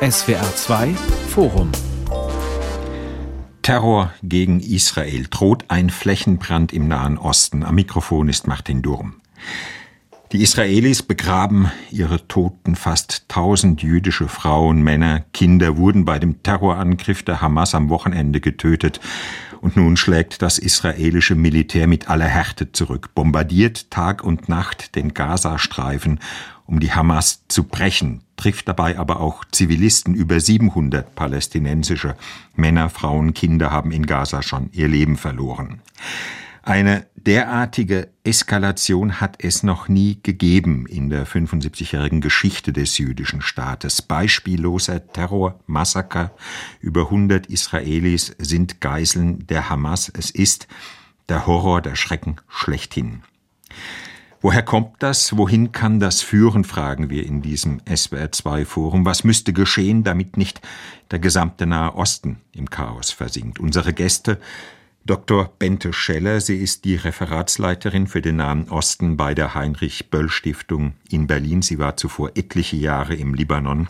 SWR 2 Forum Terror gegen Israel droht ein Flächenbrand im Nahen Osten. Am Mikrofon ist Martin Durm. Die Israelis begraben ihre Toten. Fast tausend jüdische Frauen, Männer, Kinder wurden bei dem Terrorangriff der Hamas am Wochenende getötet. Und nun schlägt das israelische Militär mit aller Härte zurück, bombardiert Tag und Nacht den Gazastreifen, um die Hamas zu brechen, trifft dabei aber auch Zivilisten. Über 700 palästinensische Männer, Frauen, Kinder haben in Gaza schon ihr Leben verloren. Eine derartige Eskalation hat es noch nie gegeben in der 75-jährigen Geschichte des jüdischen Staates. Beispielloser Terror, Massaker, über 100 Israelis sind Geiseln der Hamas. Es ist der Horror, der Schrecken schlechthin. Woher kommt das? Wohin kann das führen, fragen wir in diesem SWR2-Forum. Was müsste geschehen, damit nicht der gesamte Nahe Osten im Chaos versinkt? Unsere Gäste Dr. Bente Scheller. Sie ist die Referatsleiterin für den Nahen Osten bei der Heinrich-Böll-Stiftung in Berlin. Sie war zuvor etliche Jahre im Libanon.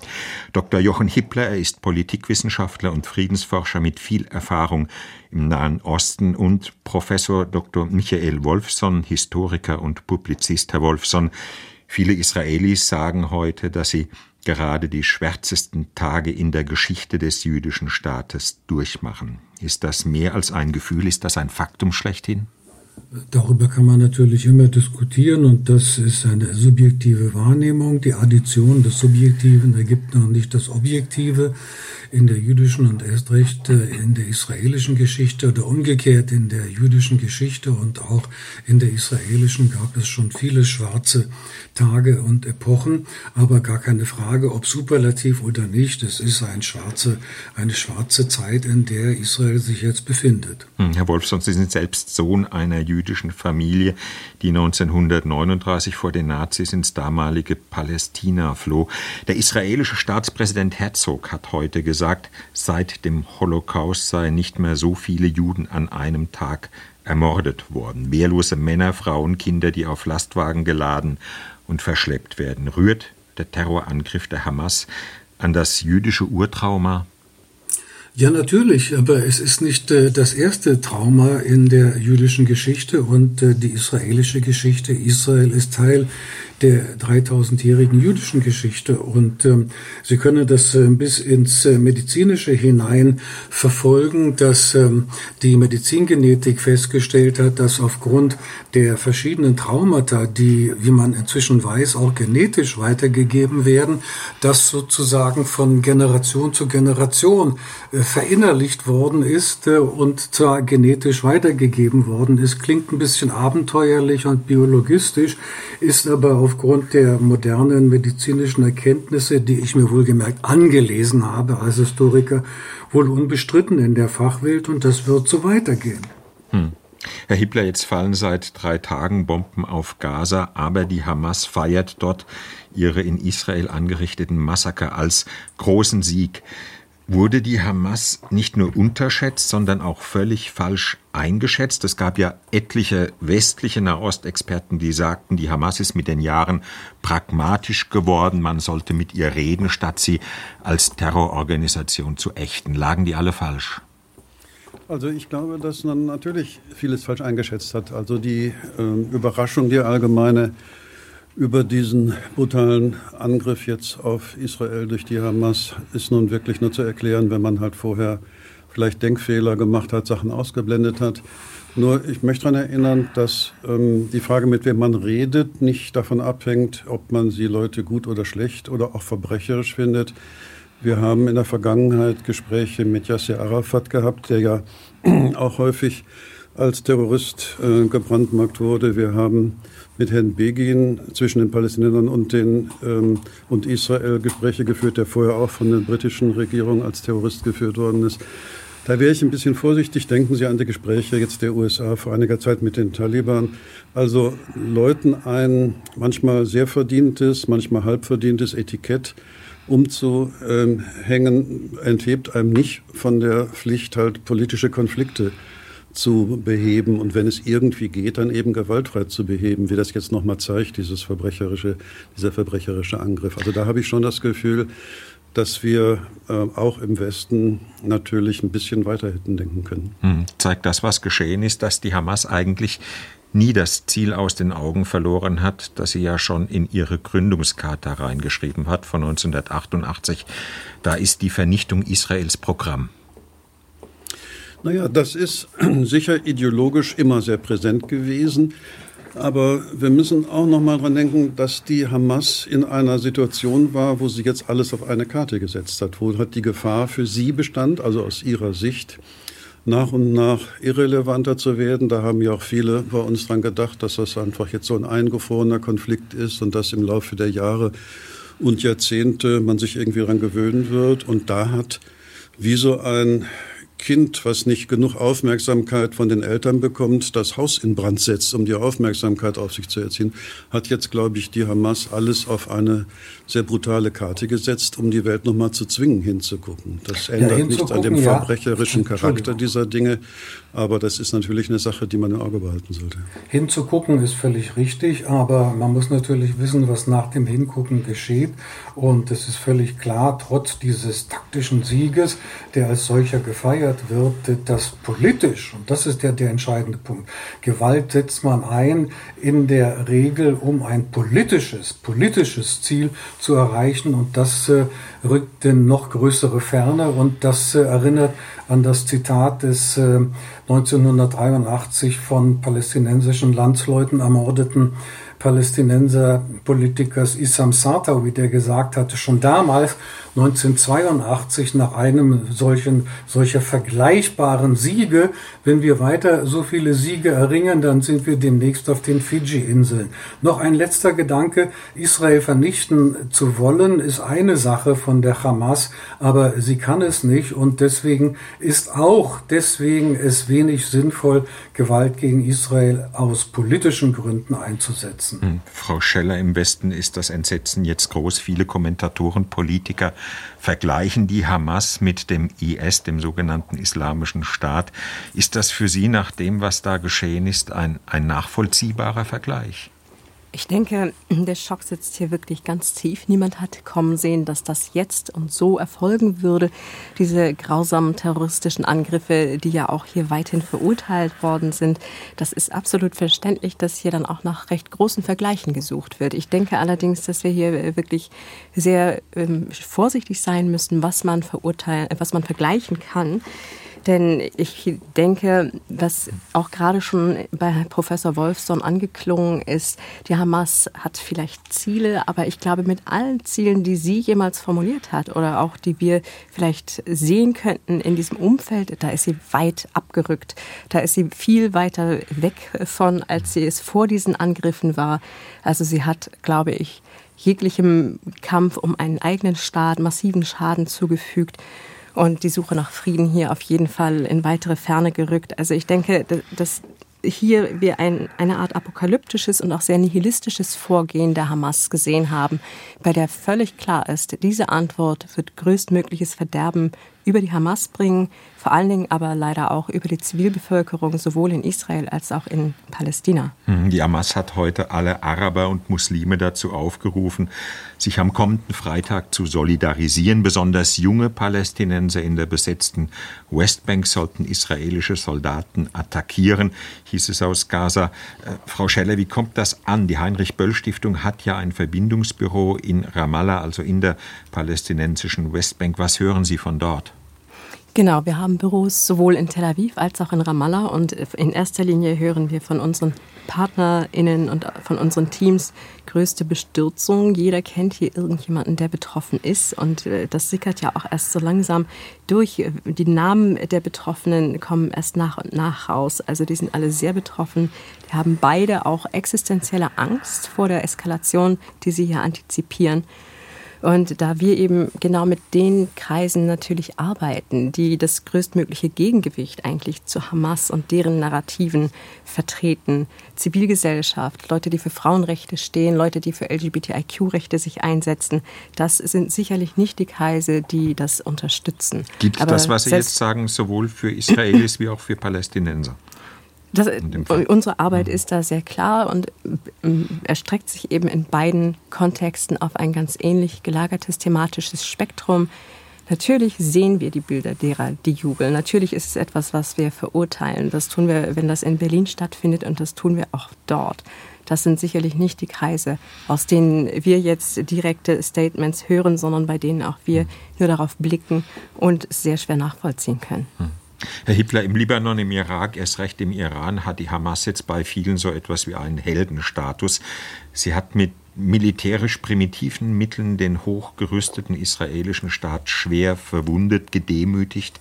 Dr. Jochen Hippler, er ist Politikwissenschaftler und Friedensforscher mit viel Erfahrung im Nahen Osten und Professor Dr. Michael Wolfson, Historiker und Publizist. Herr Wolfson, viele Israelis sagen heute, dass sie gerade die schwärzesten Tage in der Geschichte des jüdischen Staates durchmachen. Ist das mehr als ein Gefühl? Ist das ein Faktum schlechthin? Darüber kann man natürlich immer diskutieren und das ist eine subjektive Wahrnehmung. Die Addition des Subjektiven ergibt noch nicht das Objektive in der jüdischen und erst recht äh, in der israelischen Geschichte oder umgekehrt in der jüdischen Geschichte und auch in der israelischen gab es schon viele schwarze Tage und Epochen, aber gar keine Frage, ob superlativ oder nicht. Es ist ein schwarze, eine schwarze Zeit, in der Israel sich jetzt befindet. Hm, Herr Wolfson, Sie sind selbst Sohn einer jüdischen Familie, die 1939 vor den Nazis ins damalige Palästina floh. Der israelische Staatspräsident Herzog hat heute gesagt, seit dem Holocaust seien nicht mehr so viele Juden an einem Tag ermordet worden. Wehrlose Männer, Frauen, Kinder, die auf Lastwagen geladen und verschleppt werden. Rührt der Terrorangriff der Hamas an das jüdische Urtrauma ja, natürlich, aber es ist nicht äh, das erste Trauma in der jüdischen Geschichte und äh, die israelische Geschichte. Israel ist Teil der 3000-jährigen jüdischen Geschichte. Und ähm, Sie können das äh, bis ins äh, Medizinische hinein verfolgen, dass ähm, die Medizingenetik festgestellt hat, dass aufgrund der verschiedenen Traumata, die, wie man inzwischen weiß, auch genetisch weitergegeben werden, das sozusagen von Generation zu Generation äh, verinnerlicht worden ist äh, und zwar genetisch weitergegeben worden ist. Klingt ein bisschen abenteuerlich und biologistisch, ist aber auf aufgrund der modernen medizinischen Erkenntnisse, die ich mir wohlgemerkt angelesen habe als Historiker, wohl unbestritten in der Fachwelt und das wird so weitergehen. Hm. Herr Hippler, jetzt fallen seit drei Tagen Bomben auf Gaza, aber die Hamas feiert dort ihre in Israel angerichteten Massaker als großen Sieg. Wurde die Hamas nicht nur unterschätzt, sondern auch völlig falsch eingeschätzt? Es gab ja etliche westliche Nahostexperten, die sagten, die Hamas ist mit den Jahren pragmatisch geworden, man sollte mit ihr reden, statt sie als Terrororganisation zu ächten. Lagen die alle falsch? Also ich glaube, dass man natürlich vieles falsch eingeschätzt hat. Also die äh, Überraschung, die allgemeine über diesen brutalen Angriff jetzt auf Israel durch die Hamas ist nun wirklich nur zu erklären, wenn man halt vorher vielleicht Denkfehler gemacht hat, Sachen ausgeblendet hat. Nur ich möchte daran erinnern, dass ähm, die Frage, mit wem man redet, nicht davon abhängt, ob man sie Leute gut oder schlecht oder auch verbrecherisch findet. Wir haben in der Vergangenheit Gespräche mit Yasser Arafat gehabt, der ja auch häufig als Terrorist äh, gebrandmarkt wurde. Wir haben mit Herrn Begin zwischen den Palästinensern und, den, ähm, und Israel Gespräche geführt, der vorher auch von der britischen Regierung als Terrorist geführt worden ist. Da wäre ich ein bisschen vorsichtig. Denken Sie an die Gespräche jetzt der USA vor einiger Zeit mit den Taliban. Also Leuten ein manchmal sehr verdientes, manchmal halb verdientes Etikett umzuhängen, enthebt einem nicht von der Pflicht, halt politische Konflikte zu beheben und wenn es irgendwie geht, dann eben gewaltfrei zu beheben, wie das jetzt nochmal zeigt, dieses verbrecherische, dieser verbrecherische Angriff. Also da habe ich schon das Gefühl, dass wir äh, auch im Westen natürlich ein bisschen weiter hätten denken können. Hm. Zeigt das, was geschehen ist, dass die Hamas eigentlich nie das Ziel aus den Augen verloren hat, das sie ja schon in ihre Gründungscharta reingeschrieben hat von 1988. Da ist die Vernichtung Israels Programm. Naja, das ist sicher ideologisch immer sehr präsent gewesen. Aber wir müssen auch noch mal dran denken, dass die Hamas in einer Situation war, wo sie jetzt alles auf eine Karte gesetzt hat, wo hat die Gefahr für sie bestand, also aus ihrer Sicht nach und nach irrelevanter zu werden. Da haben ja auch viele bei uns dran gedacht, dass das einfach jetzt so ein eingefrorener Konflikt ist und dass im Laufe der Jahre und Jahrzehnte man sich irgendwie daran gewöhnen wird. Und da hat wie so ein Kind, was nicht genug Aufmerksamkeit von den Eltern bekommt, das Haus in Brand setzt, um die Aufmerksamkeit auf sich zu erziehen, hat jetzt, glaube ich, die Hamas alles auf eine sehr brutale Karte gesetzt, um die Welt nochmal zu zwingen, hinzugucken. Das ändert ja, nichts an dem verbrecherischen ja. Charakter dieser Dinge, aber das ist natürlich eine Sache, die man im Auge behalten sollte. Hinzugucken ist völlig richtig, aber man muss natürlich wissen, was nach dem Hingucken geschieht. Und es ist völlig klar, trotz dieses taktischen Sieges, der als solcher gefeiert wird, dass politisch, und das ist ja der entscheidende Punkt, Gewalt setzt man ein in der Regel, um ein politisches, politisches Ziel zu erreichen. Und das äh, rückt in noch größere Ferne. Und das äh, erinnert an das Zitat des äh, 1983 von palästinensischen Landsleuten ermordeten Palästinenser Politikers Issam Sartawi, der gesagt hatte, schon damals 1982 nach einem solchen, solcher vergleichbaren Siege, wenn wir weiter so viele Siege erringen, dann sind wir demnächst auf den Fiji-Inseln. Noch ein letzter Gedanke, Israel vernichten zu wollen, ist eine Sache von der Hamas, aber sie kann es nicht und deswegen ist auch deswegen es wenig sinnvoll, Gewalt gegen Israel aus politischen Gründen einzusetzen. Hm. Frau Scheller, im Westen ist das Entsetzen jetzt groß. Viele Kommentatoren, Politiker vergleichen die Hamas mit dem IS, dem sogenannten Islamischen Staat. Ist das für Sie nach dem, was da geschehen ist, ein, ein nachvollziehbarer Vergleich? Ich denke, der Schock sitzt hier wirklich ganz tief. Niemand hat kommen sehen, dass das jetzt und so erfolgen würde. Diese grausamen terroristischen Angriffe, die ja auch hier weithin verurteilt worden sind, das ist absolut verständlich, dass hier dann auch nach recht großen Vergleichen gesucht wird. Ich denke allerdings, dass wir hier wirklich sehr ähm, vorsichtig sein müssen, was man verurteilen, was man vergleichen kann. Denn ich denke, was auch gerade schon bei Professor Wolfson angeklungen ist, die Hamas hat vielleicht Ziele, aber ich glaube, mit allen Zielen, die sie jemals formuliert hat oder auch die wir vielleicht sehen könnten in diesem Umfeld, da ist sie weit abgerückt. Da ist sie viel weiter weg von, als sie es vor diesen Angriffen war. Also sie hat, glaube ich, jeglichem Kampf um einen eigenen Staat massiven Schaden zugefügt und die Suche nach Frieden hier auf jeden Fall in weitere Ferne gerückt. Also ich denke, dass hier wir ein, eine Art apokalyptisches und auch sehr nihilistisches Vorgehen der Hamas gesehen haben, bei der völlig klar ist, diese Antwort wird größtmögliches Verderben über die Hamas bringen, vor allen Dingen aber leider auch über die Zivilbevölkerung sowohl in Israel als auch in Palästina. Hm, die Hamas hat heute alle Araber und Muslime dazu aufgerufen, sich am kommenden Freitag zu solidarisieren. Besonders junge Palästinenser in der besetzten Westbank sollten israelische Soldaten attackieren, hieß es aus Gaza. Äh, Frau Scheller, wie kommt das an? Die Heinrich-Böll-Stiftung hat ja ein Verbindungsbüro in Ramallah, also in der palästinensischen Westbank. Was hören Sie von dort? Genau, wir haben Büros sowohl in Tel Aviv als auch in Ramallah und in erster Linie hören wir von unseren PartnerInnen und von unseren Teams größte Bestürzung. Jeder kennt hier irgendjemanden, der betroffen ist und äh, das sickert ja auch erst so langsam durch. Die Namen der Betroffenen kommen erst nach und nach raus. Also die sind alle sehr betroffen. Die haben beide auch existenzielle Angst vor der Eskalation, die sie hier antizipieren. Und da wir eben genau mit den Kreisen natürlich arbeiten, die das größtmögliche Gegengewicht eigentlich zu Hamas und deren Narrativen vertreten, Zivilgesellschaft, Leute, die für Frauenrechte stehen, Leute, die für LGBTIQ-Rechte sich einsetzen, das sind sicherlich nicht die Kreise, die das unterstützen. Gibt es das, was Sie jetzt sagen, sowohl für Israelis wie auch für Palästinenser? Das, unsere Arbeit mhm. ist da sehr klar und ähm, erstreckt sich eben in beiden Kontexten auf ein ganz ähnlich gelagertes thematisches Spektrum. Natürlich sehen wir die Bilder derer, die jubeln. Natürlich ist es etwas, was wir verurteilen. Das tun wir, wenn das in Berlin stattfindet und das tun wir auch dort. Das sind sicherlich nicht die Kreise, aus denen wir jetzt direkte Statements hören, sondern bei denen auch wir nur darauf blicken und sehr schwer nachvollziehen können. Hm. Herr Hippler, im Libanon, im Irak, erst recht im Iran hat die Hamas jetzt bei vielen so etwas wie einen Heldenstatus. Sie hat mit militärisch primitiven Mitteln den hochgerüsteten israelischen Staat schwer verwundet, gedemütigt.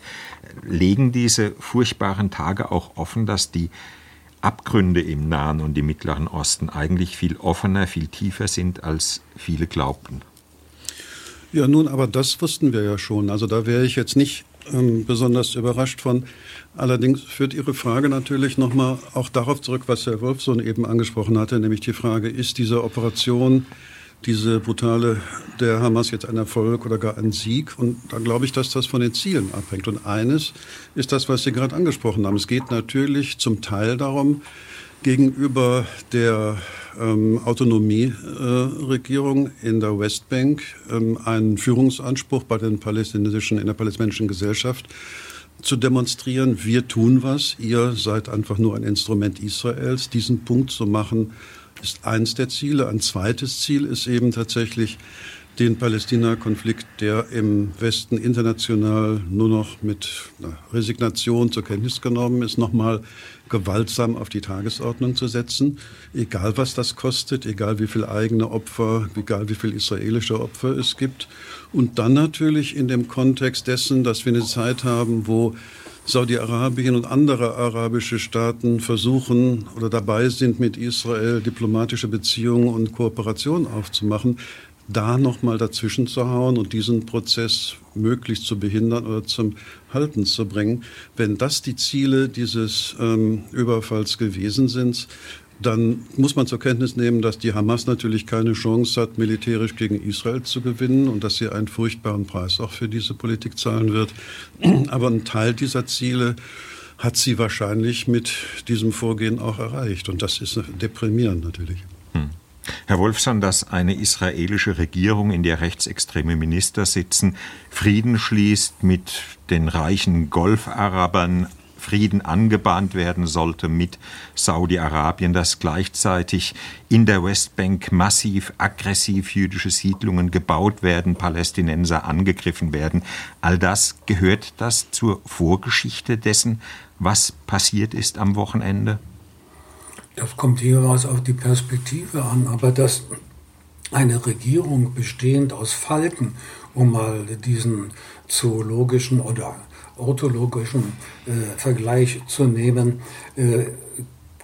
Legen diese furchtbaren Tage auch offen, dass die Abgründe im Nahen und im Mittleren Osten eigentlich viel offener, viel tiefer sind, als viele glaubten? Ja, nun, aber das wussten wir ja schon. Also da wäre ich jetzt nicht ähm, besonders überrascht von. Allerdings führt Ihre Frage natürlich nochmal auch darauf zurück, was Herr Wolfsohn eben angesprochen hatte, nämlich die Frage, ist diese Operation, diese brutale der Hamas jetzt ein Erfolg oder gar ein Sieg? Und da glaube ich, dass das von den Zielen abhängt. Und eines ist das, was Sie gerade angesprochen haben. Es geht natürlich zum Teil darum, gegenüber der ähm, Autonomieregierung äh, in der Westbank ähm, einen Führungsanspruch bei den palästinensischen, in der palästinensischen Gesellschaft zu demonstrieren, wir tun was, ihr seid einfach nur ein Instrument Israels. Diesen Punkt zu machen, ist eins der Ziele. Ein zweites Ziel ist eben tatsächlich, den Palästina-Konflikt, der im Westen international nur noch mit Resignation zur Kenntnis genommen ist, nochmal gewaltsam auf die Tagesordnung zu setzen, egal was das kostet, egal wie viel eigene Opfer, egal wie viel israelische Opfer es gibt. Und dann natürlich in dem Kontext dessen, dass wir eine Zeit haben, wo Saudi-Arabien und andere arabische Staaten versuchen oder dabei sind, mit Israel diplomatische Beziehungen und Kooperation aufzumachen, da nochmal dazwischen zu hauen und diesen Prozess möglichst zu behindern oder zum Halten zu bringen. Wenn das die Ziele dieses ähm, Überfalls gewesen sind, dann muss man zur Kenntnis nehmen, dass die Hamas natürlich keine Chance hat, militärisch gegen Israel zu gewinnen und dass sie einen furchtbaren Preis auch für diese Politik zahlen wird. Aber ein Teil dieser Ziele hat sie wahrscheinlich mit diesem Vorgehen auch erreicht. Und das ist deprimierend natürlich. Herr Wolfson, dass eine israelische Regierung, in der rechtsextreme Minister sitzen, Frieden schließt mit den reichen Golfarabern, Frieden angebahnt werden sollte mit Saudi-Arabien, dass gleichzeitig in der Westbank massiv aggressiv jüdische Siedlungen gebaut werden, Palästinenser angegriffen werden. All das gehört das zur Vorgeschichte dessen, was passiert ist am Wochenende? Das kommt jeweils auf die Perspektive an, aber dass eine Regierung bestehend aus Falken, um mal diesen zoologischen oder orthologischen äh, Vergleich zu nehmen, äh,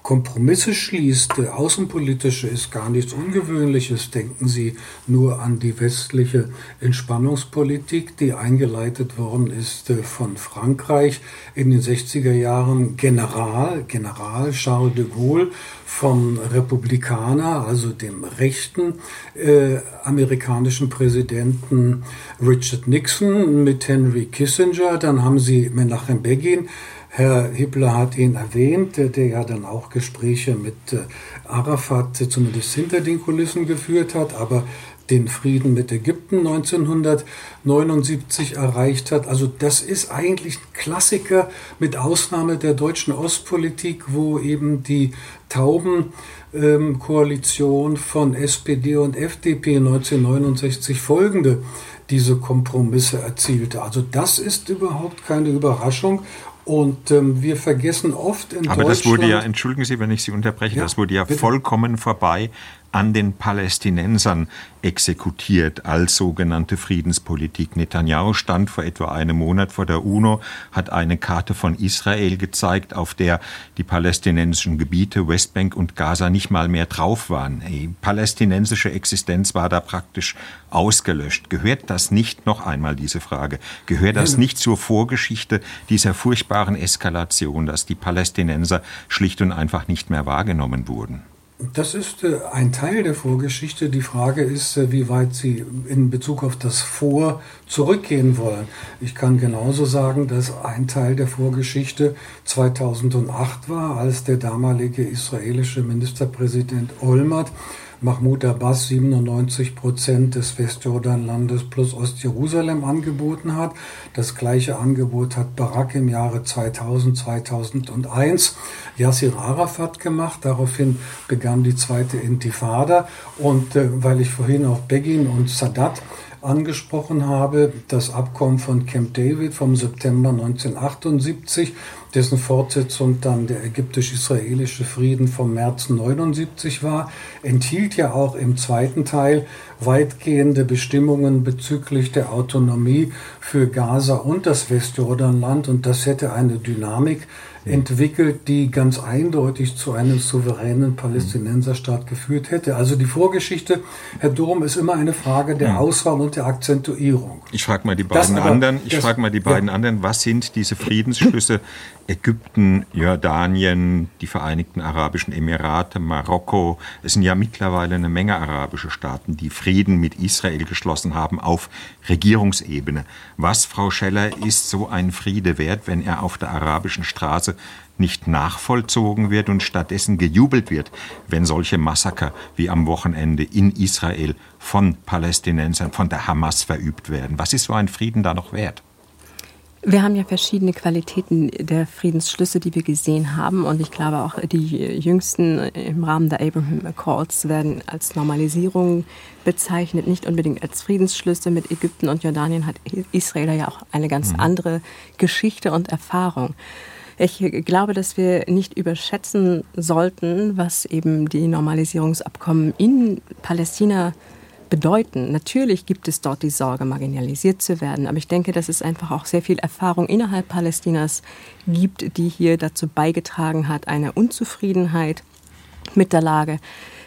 Kompromisse schließt. Außenpolitische ist gar nichts Ungewöhnliches. Denken Sie nur an die westliche Entspannungspolitik, die eingeleitet worden ist äh, von Frankreich in den 60er Jahren. General, General Charles de Gaulle vom Republikaner, also dem rechten äh, amerikanischen Präsidenten Richard Nixon mit Henry Kissinger. Dann haben Sie Menachem Begin Herr Hippler hat ihn erwähnt, der ja dann auch Gespräche mit äh, Arafat zumindest hinter den Kulissen geführt hat, aber den Frieden mit Ägypten 1979 erreicht hat. Also das ist eigentlich ein Klassiker mit Ausnahme der deutschen Ostpolitik, wo eben die Taubenkoalition ähm, von SPD und FDP 1969 folgende diese Kompromisse erzielte. Also das ist überhaupt keine Überraschung und ähm, wir vergessen oft in Aber Deutschland. Aber das wurde ja, entschuldigen Sie, wenn ich Sie unterbreche, ja, das wurde ja bitte. vollkommen vorbei an den Palästinensern exekutiert als sogenannte Friedenspolitik. Netanyahu stand vor etwa einem Monat vor der UNO, hat eine Karte von Israel gezeigt, auf der die palästinensischen Gebiete Westbank und Gaza nicht mal mehr drauf waren. Die palästinensische Existenz war da praktisch ausgelöscht. Gehört das nicht, noch einmal diese Frage, gehört das nicht zur Vorgeschichte dieser furchtbaren Eskalation, dass die Palästinenser schlicht und einfach nicht mehr wahrgenommen wurden? Das ist äh, ein Teil der Vorgeschichte. Die Frage ist, äh, wie weit Sie in Bezug auf das Vor zurückgehen wollen. Ich kann genauso sagen, dass ein Teil der Vorgeschichte 2008 war, als der damalige israelische Ministerpräsident Olmert Mahmoud Abbas 97 Prozent des Westjordanlandes plus Ostjerusalem angeboten hat. Das gleiche Angebot hat Barak im Jahre 2000, 2001 Yasser Arafat gemacht. Daraufhin begann die zweite Intifada. Und äh, weil ich vorhin auch Begin und Sadat angesprochen habe, das Abkommen von Camp David vom September 1978, dessen Fortsetzung dann der ägyptisch-israelische Frieden vom März 79 war, enthielt ja auch im zweiten Teil weitgehende Bestimmungen bezüglich der Autonomie für Gaza und das Westjordanland und das hätte eine Dynamik entwickelt, die ganz eindeutig zu einem souveränen Palästinenserstaat geführt hätte. Also die Vorgeschichte, Herr Dom, ist immer eine Frage der Auswahl und der Akzentuierung. Ich frage mal die beiden aber, anderen, ich frage mal die beiden ja. anderen, was sind diese Friedensschlüsse Ägypten, Jordanien, die Vereinigten Arabischen Emirate, Marokko. Es sind ja mittlerweile eine Menge arabische Staaten, die Frieden mit Israel geschlossen haben auf Regierungsebene. Was, Frau Scheller, ist so ein Friede wert, wenn er auf der arabischen Straße nicht nachvollzogen wird und stattdessen gejubelt wird, wenn solche Massaker wie am Wochenende in Israel von Palästinensern, von der Hamas verübt werden? Was ist so ein Frieden da noch wert? Wir haben ja verschiedene Qualitäten der Friedensschlüsse, die wir gesehen haben. Und ich glaube auch die jüngsten im Rahmen der Abraham Accords werden als Normalisierung bezeichnet, nicht unbedingt als Friedensschlüsse. Mit Ägypten und Jordanien hat Israel ja auch eine ganz mhm. andere Geschichte und Erfahrung. Ich glaube, dass wir nicht überschätzen sollten, was eben die Normalisierungsabkommen in Palästina bedeuten. Natürlich gibt es dort die Sorge, marginalisiert zu werden, aber ich denke, dass es einfach auch sehr viel Erfahrung innerhalb Palästinas gibt, die hier dazu beigetragen hat, eine Unzufriedenheit mit der Lage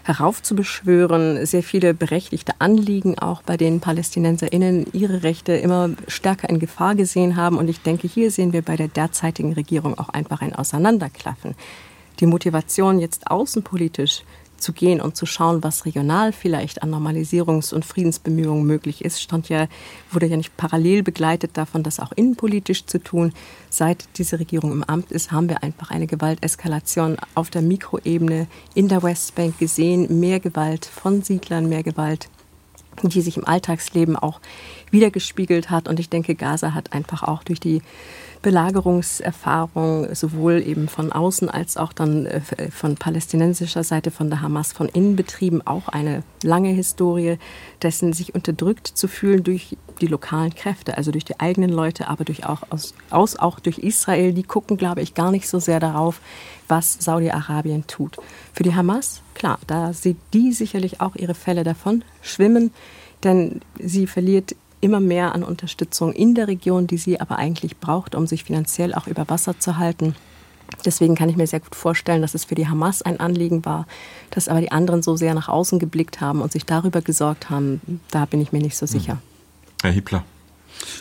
heraufzubeschwören, sehr viele berechtigte Anliegen auch bei den PalästinenserInnen ihre Rechte immer stärker in Gefahr gesehen haben. Und ich denke, hier sehen wir bei der derzeitigen Regierung auch einfach ein Auseinanderklaffen. Die Motivation jetzt außenpolitisch zu gehen und zu schauen, was regional vielleicht an Normalisierungs- und Friedensbemühungen möglich ist, stand ja, wurde ja nicht parallel begleitet davon, das auch innenpolitisch zu tun. Seit diese Regierung im Amt ist, haben wir einfach eine Gewalteskalation auf der Mikroebene in der Westbank gesehen. Mehr Gewalt von Siedlern, mehr Gewalt die sich im Alltagsleben auch wiedergespiegelt hat. Und ich denke, Gaza hat einfach auch durch die Belagerungserfahrung sowohl eben von außen als auch dann äh, von palästinensischer Seite, von der Hamas, von innen betrieben, auch eine lange Historie dessen, sich unterdrückt zu fühlen durch die lokalen Kräfte, also durch die eigenen Leute, aber durch auch, aus, aus, auch durch Israel. Die gucken, glaube ich, gar nicht so sehr darauf, was Saudi-Arabien tut. Für die Hamas, klar, da sieht die sicherlich auch ihre Fälle davon schwimmen, denn sie verliert immer mehr an Unterstützung in der Region, die sie aber eigentlich braucht, um sich finanziell auch über Wasser zu halten. Deswegen kann ich mir sehr gut vorstellen, dass es für die Hamas ein Anliegen war, dass aber die anderen so sehr nach außen geblickt haben und sich darüber gesorgt haben. Da bin ich mir nicht so hm. sicher. Herr Hippler.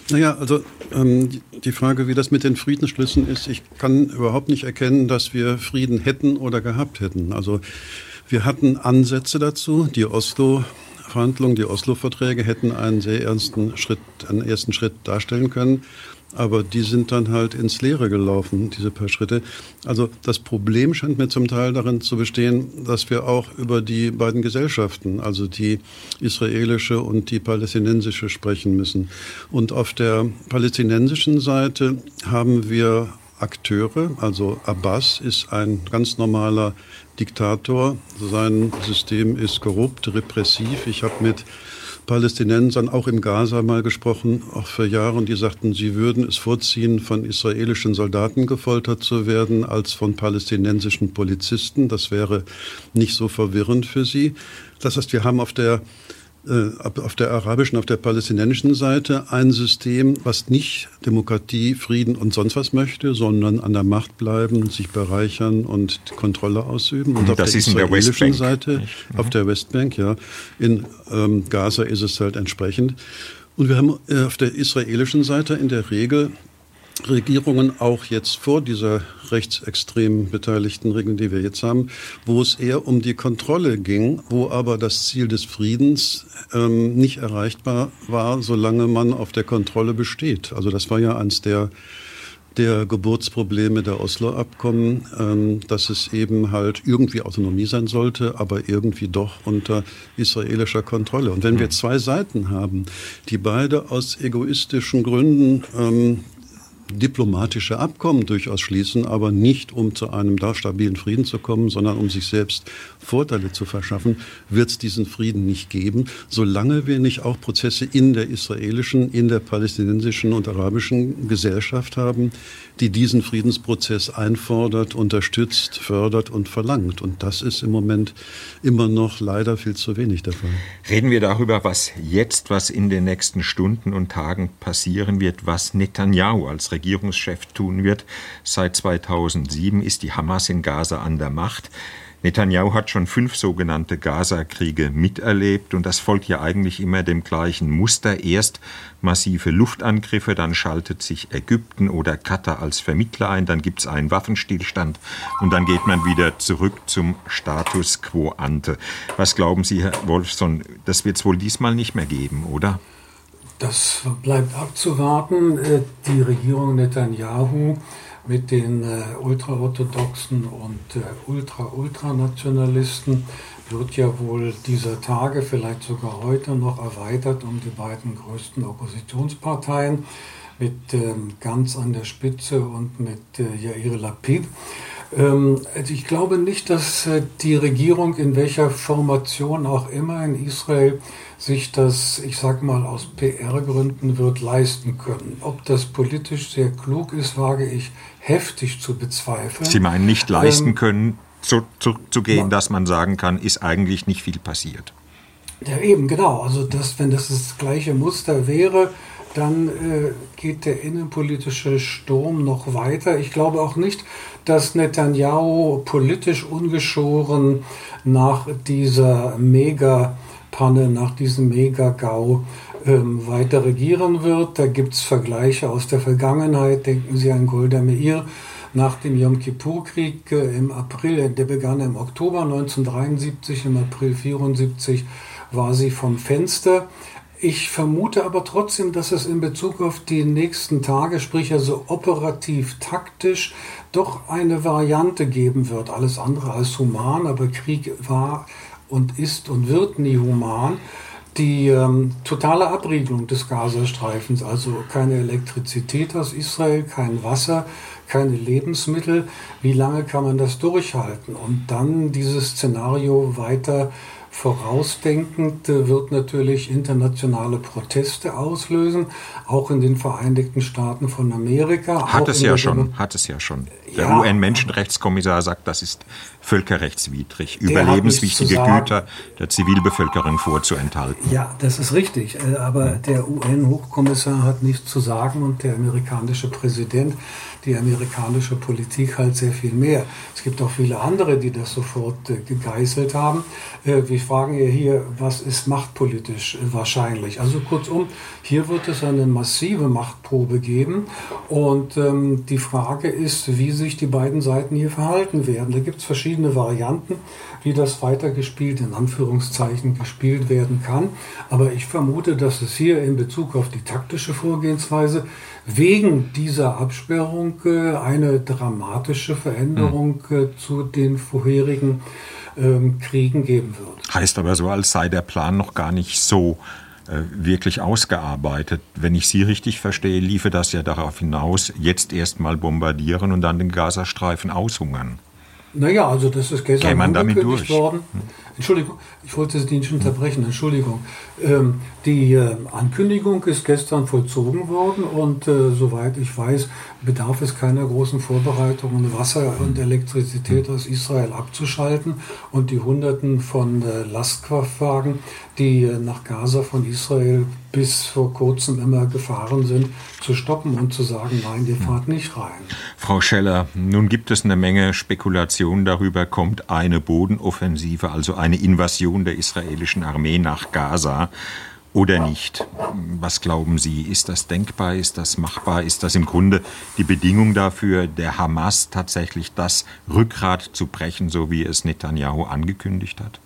Naja, also ähm, die Frage, wie das mit den Friedensschlüssen ist, ich kann überhaupt nicht erkennen, dass wir Frieden hätten oder gehabt hätten. Also wir hatten Ansätze dazu, die Oslo Verhandlungen, die Oslo-Verträge hätten einen sehr ernsten Schritt, einen ersten Schritt darstellen können. Aber die sind dann halt ins Leere gelaufen, diese paar Schritte. Also das Problem scheint mir zum Teil darin zu bestehen, dass wir auch über die beiden Gesellschaften, also die israelische und die palästinensische, sprechen müssen. Und auf der palästinensischen Seite haben wir Akteure, also Abbas ist ein ganz normaler Diktator. Sein System ist korrupt, repressiv. Ich habe mit Palästinensern auch im Gaza mal gesprochen, auch für Jahre, und die sagten, sie würden es vorziehen, von israelischen Soldaten gefoltert zu werden, als von palästinensischen Polizisten. Das wäre nicht so verwirrend für sie. Das heißt, wir haben auf der auf der arabischen, auf der palästinensischen Seite ein System, was nicht Demokratie, Frieden und sonst was möchte, sondern an der Macht bleiben, sich bereichern und Kontrolle ausüben. Und auf das der israelischen der Seite, mhm. auf der Westbank, ja, in ähm, Gaza ist es halt entsprechend. Und wir haben äh, auf der israelischen Seite in der Regel Regierungen auch jetzt vor dieser rechtsextrem beteiligten Regeln, die wir jetzt haben, wo es eher um die Kontrolle ging, wo aber das Ziel des Friedens ähm, nicht erreichbar war, solange man auf der Kontrolle besteht. Also das war ja eins der der Geburtsprobleme der Oslo-Abkommen, ähm, dass es eben halt irgendwie Autonomie sein sollte, aber irgendwie doch unter israelischer Kontrolle. Und wenn wir hm. zwei Seiten haben, die beide aus egoistischen Gründen ähm, diplomatische Abkommen durchaus schließen, aber nicht um zu einem da stabilen Frieden zu kommen, sondern um sich selbst Vorteile zu verschaffen, wird es diesen Frieden nicht geben, solange wir nicht auch Prozesse in der israelischen, in der palästinensischen und arabischen Gesellschaft haben, die diesen Friedensprozess einfordert, unterstützt, fördert und verlangt. Und das ist im Moment immer noch leider viel zu wenig Fall. Reden wir darüber, was jetzt, was in den nächsten Stunden und Tagen passieren wird, was Netanyahu als Regierungschef tun wird. Seit 2007 ist die Hamas in Gaza an der Macht. Netanyahu hat schon fünf sogenannte Gaza-Kriege miterlebt und das folgt ja eigentlich immer dem gleichen Muster. Erst massive Luftangriffe, dann schaltet sich Ägypten oder Katar als Vermittler ein, dann gibt es einen Waffenstillstand und dann geht man wieder zurück zum Status quo ante. Was glauben Sie, Herr Wolfson, das wird es wohl diesmal nicht mehr geben, oder? Das bleibt abzuwarten. Äh, die Regierung Netanyahu mit den äh, ultraorthodoxen und äh, ultra-ultranationalisten wird ja wohl dieser Tage, vielleicht sogar heute noch erweitert um die beiden größten Oppositionsparteien mit ähm, Ganz an der Spitze und mit Yair Lapid. Ähm, also ich glaube nicht, dass äh, die Regierung in welcher Formation auch immer in Israel sich das, ich sag mal, aus PR-Gründen wird leisten können. Ob das politisch sehr klug ist, wage ich heftig zu bezweifeln. Sie meinen nicht leisten ähm, können, zu, zu, zu gehen, dass man sagen kann, ist eigentlich nicht viel passiert. Ja, eben, genau. Also, das, wenn das das gleiche Muster wäre, dann äh, geht der innenpolitische Sturm noch weiter. Ich glaube auch nicht, dass Netanyahu politisch ungeschoren nach dieser Mega-Panne, nach diesem Mega-GAU ähm, weiter regieren wird. Da gibt es Vergleiche aus der Vergangenheit. Denken Sie an Golda Meir nach dem Yom Kippur-Krieg äh, im April, der begann im Oktober 1973, im April 1974 war sie vom Fenster. Ich vermute aber trotzdem, dass es in Bezug auf die nächsten Tage, sprich also operativ taktisch, doch eine Variante geben wird. Alles andere als human, aber Krieg war und ist und wird nie human. Die ähm, totale Abriegelung des Gazastreifens, also keine Elektrizität aus Israel, kein Wasser, keine Lebensmittel. Wie lange kann man das durchhalten? Und dann dieses Szenario weiter vorausdenkend wird natürlich internationale Proteste auslösen, auch in den Vereinigten Staaten von Amerika. Hat es ja schon, hat es ja schon. Der ja, UN-Menschenrechtskommissar sagt, das ist völkerrechtswidrig, überlebenswichtige Güter der Zivilbevölkerung vorzuenthalten. Ja, das ist richtig. Äh, aber der UN-Hochkommissar hat nichts zu sagen und der amerikanische Präsident die amerikanische Politik halt sehr viel mehr. Es gibt auch viele andere, die das sofort äh, gegeißelt haben. Äh, wir fragen ja hier, was ist machtpolitisch äh, wahrscheinlich? Also kurzum, hier wird es eine massive Machtprobe geben und ähm, die Frage ist, wie sich die beiden Seiten hier verhalten werden. Da gibt es verschiedene Varianten, wie das weitergespielt, in Anführungszeichen gespielt werden kann. Aber ich vermute, dass es hier in Bezug auf die taktische Vorgehensweise wegen dieser Absperrung äh, eine dramatische Veränderung mhm. zu den vorherigen ähm, Kriegen geben wird. Heißt aber so, als sei der Plan noch gar nicht so äh, wirklich ausgearbeitet. Wenn ich Sie richtig verstehe, liefe das ja darauf hinaus, jetzt erstmal bombardieren und dann den Gazastreifen aushungern. Naja, also das ist gestern angekündigt worden. Entschuldigung, ich wollte Sie nicht unterbrechen, Entschuldigung. Ähm, die äh, Ankündigung ist gestern vollzogen worden und äh, soweit ich weiß, bedarf es keiner großen Vorbereitung, um Wasser und Elektrizität aus Israel abzuschalten und die Hunderten von äh, Lastkraftwagen, die äh, nach Gaza von Israel bis vor kurzem immer gefahren sind, zu stoppen und zu sagen, nein, ihr fahrt nicht rein. Frau Scheller, nun gibt es eine Menge Spekulationen darüber, kommt eine Bodenoffensive, also eine Invasion der israelischen Armee nach Gaza oder nicht? Was glauben Sie? Ist das denkbar? Ist das machbar? Ist das im Grunde die Bedingung dafür, der Hamas tatsächlich das Rückgrat zu brechen, so wie es Netanyahu angekündigt hat?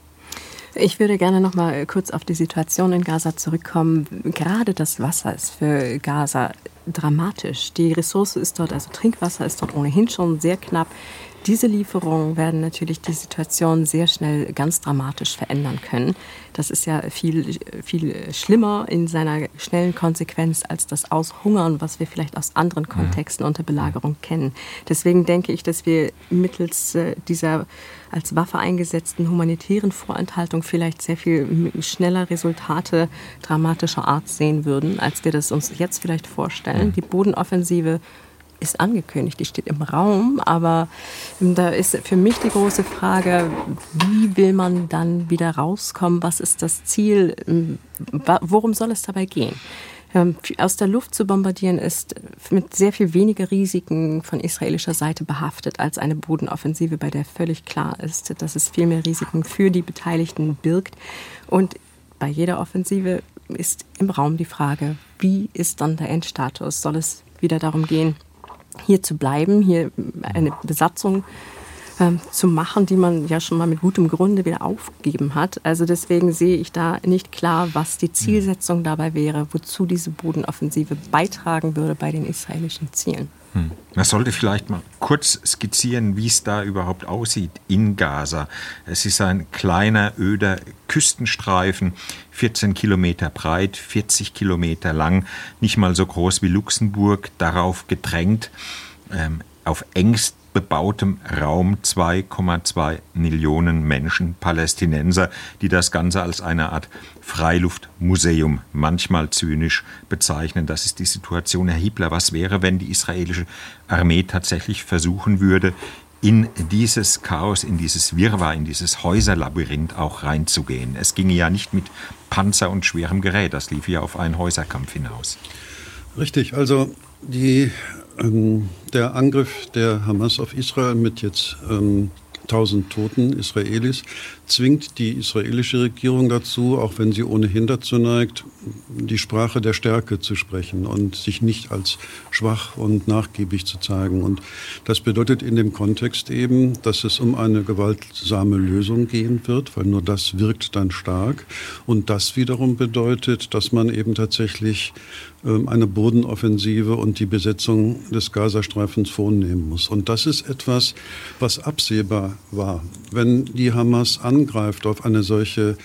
Ich würde gerne noch mal kurz auf die Situation in Gaza zurückkommen. Gerade das Wasser ist für Gaza dramatisch. Die Ressource ist dort, also Trinkwasser ist dort ohnehin schon sehr knapp. Diese Lieferungen werden natürlich die Situation sehr schnell ganz dramatisch verändern können. Das ist ja viel, viel schlimmer in seiner schnellen Konsequenz als das Aushungern, was wir vielleicht aus anderen Kontexten unter Belagerung kennen. Deswegen denke ich, dass wir mittels äh, dieser als Waffe eingesetzten humanitären Vorenthaltung vielleicht sehr viel schneller Resultate dramatischer Art sehen würden, als wir das uns jetzt vielleicht vorstellen. Die Bodenoffensive ist angekündigt, die steht im Raum, aber da ist für mich die große Frage, wie will man dann wieder rauskommen? Was ist das Ziel? Worum soll es dabei gehen? Ähm, aus der Luft zu bombardieren ist mit sehr viel weniger Risiken von israelischer Seite behaftet als eine Bodenoffensive, bei der völlig klar ist, dass es viel mehr Risiken für die Beteiligten birgt. Und bei jeder Offensive ist im Raum die Frage, wie ist dann der Endstatus? Soll es wieder darum gehen, hier zu bleiben, hier eine Besatzung ähm, zu machen, die man ja schon mal mit gutem Grunde wieder aufgegeben hat. Also deswegen sehe ich da nicht klar, was die Zielsetzung dabei wäre, wozu diese Bodenoffensive beitragen würde bei den israelischen Zielen. Hm. Man sollte vielleicht mal kurz skizzieren, wie es da überhaupt aussieht in Gaza. Es ist ein kleiner, öder Küstenstreifen, 14 Kilometer breit, 40 Kilometer lang, nicht mal so groß wie Luxemburg, darauf gedrängt, ähm, auf engst bebautem Raum 2,2 Millionen Menschen, Palästinenser, die das Ganze als eine Art Freiluftmuseum manchmal zynisch bezeichnen. Das ist die Situation, Herr Hiebler. Was wäre, wenn die israelische Armee tatsächlich versuchen würde, in dieses Chaos, in dieses Wirrwarr, in dieses Häuserlabyrinth auch reinzugehen. Es ginge ja nicht mit Panzer und schwerem Gerät, das lief ja auf einen Häuserkampf hinaus. Richtig, also die ähm, der Angriff der Hamas auf Israel mit jetzt ähm, 1000 Toten Israelis zwingt die israelische Regierung dazu, auch wenn sie ohnehin dazu neigt, die Sprache der Stärke zu sprechen und sich nicht als schwach und nachgiebig zu zeigen. Und das bedeutet in dem Kontext eben, dass es um eine gewaltsame Lösung gehen wird, weil nur das wirkt dann stark. Und das wiederum bedeutet, dass man eben tatsächlich eine Bodenoffensive und die Besetzung des Gazastreifens vornehmen muss. Und das ist etwas, was absehbar war. Wenn die Hamas angreift auf eine solche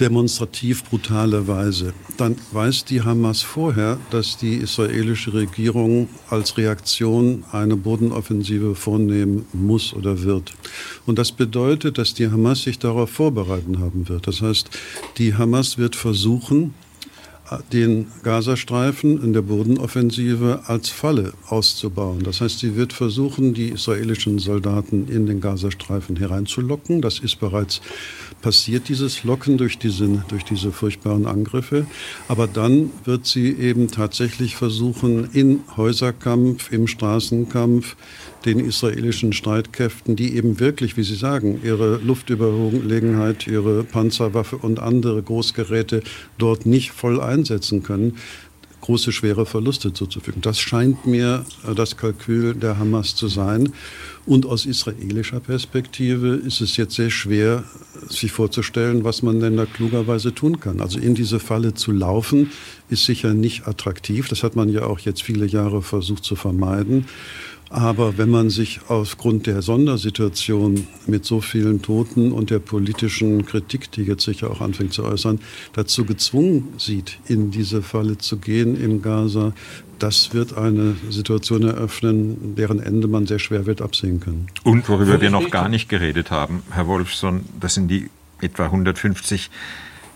demonstrativ brutale Weise, dann weiß die Hamas vorher, dass die israelische Regierung als Reaktion eine Bodenoffensive vornehmen muss oder wird. Und das bedeutet, dass die Hamas sich darauf vorbereiten haben wird. Das heißt, die Hamas wird versuchen, den Gazastreifen in der Bodenoffensive als Falle auszubauen. Das heißt, sie wird versuchen, die israelischen Soldaten in den Gazastreifen hereinzulocken. Das ist bereits passiert, dieses Locken durch, diesen, durch diese furchtbaren Angriffe. Aber dann wird sie eben tatsächlich versuchen, in Häuserkampf, im Straßenkampf, den israelischen Streitkräften, die eben wirklich, wie Sie sagen, ihre Luftüberlegenheit, ihre Panzerwaffe und andere Großgeräte dort nicht voll einsetzen können, große, schwere Verluste zuzufügen. Das scheint mir äh, das Kalkül der Hamas zu sein. Und aus israelischer Perspektive ist es jetzt sehr schwer, sich vorzustellen, was man denn da klugerweise tun kann. Also in diese Falle zu laufen, ist sicher nicht attraktiv. Das hat man ja auch jetzt viele Jahre versucht zu vermeiden. Aber wenn man sich aufgrund der Sondersituation mit so vielen Toten und der politischen Kritik, die jetzt sicher auch anfängt zu äußern, dazu gezwungen sieht, in diese Falle zu gehen in Gaza, das wird eine Situation eröffnen, deren Ende man sehr schwer wird absehen können. Und worüber wir noch gar nicht geredet haben, Herr Wolfson, das sind die etwa 150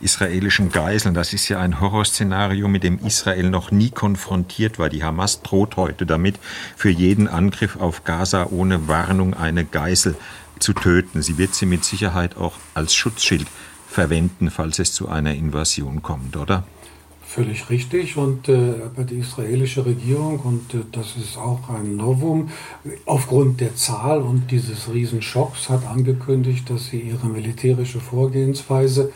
israelischen Geiseln. Das ist ja ein Horrorszenario, mit dem Israel noch nie konfrontiert war. Die Hamas droht heute damit, für jeden Angriff auf Gaza ohne Warnung eine Geisel zu töten. Sie wird sie mit Sicherheit auch als Schutzschild verwenden, falls es zu einer Invasion kommt, oder? Völlig richtig. Und äh, die israelische Regierung, und äh, das ist auch ein Novum, aufgrund der Zahl und dieses Riesenschocks hat angekündigt, dass sie ihre militärische Vorgehensweise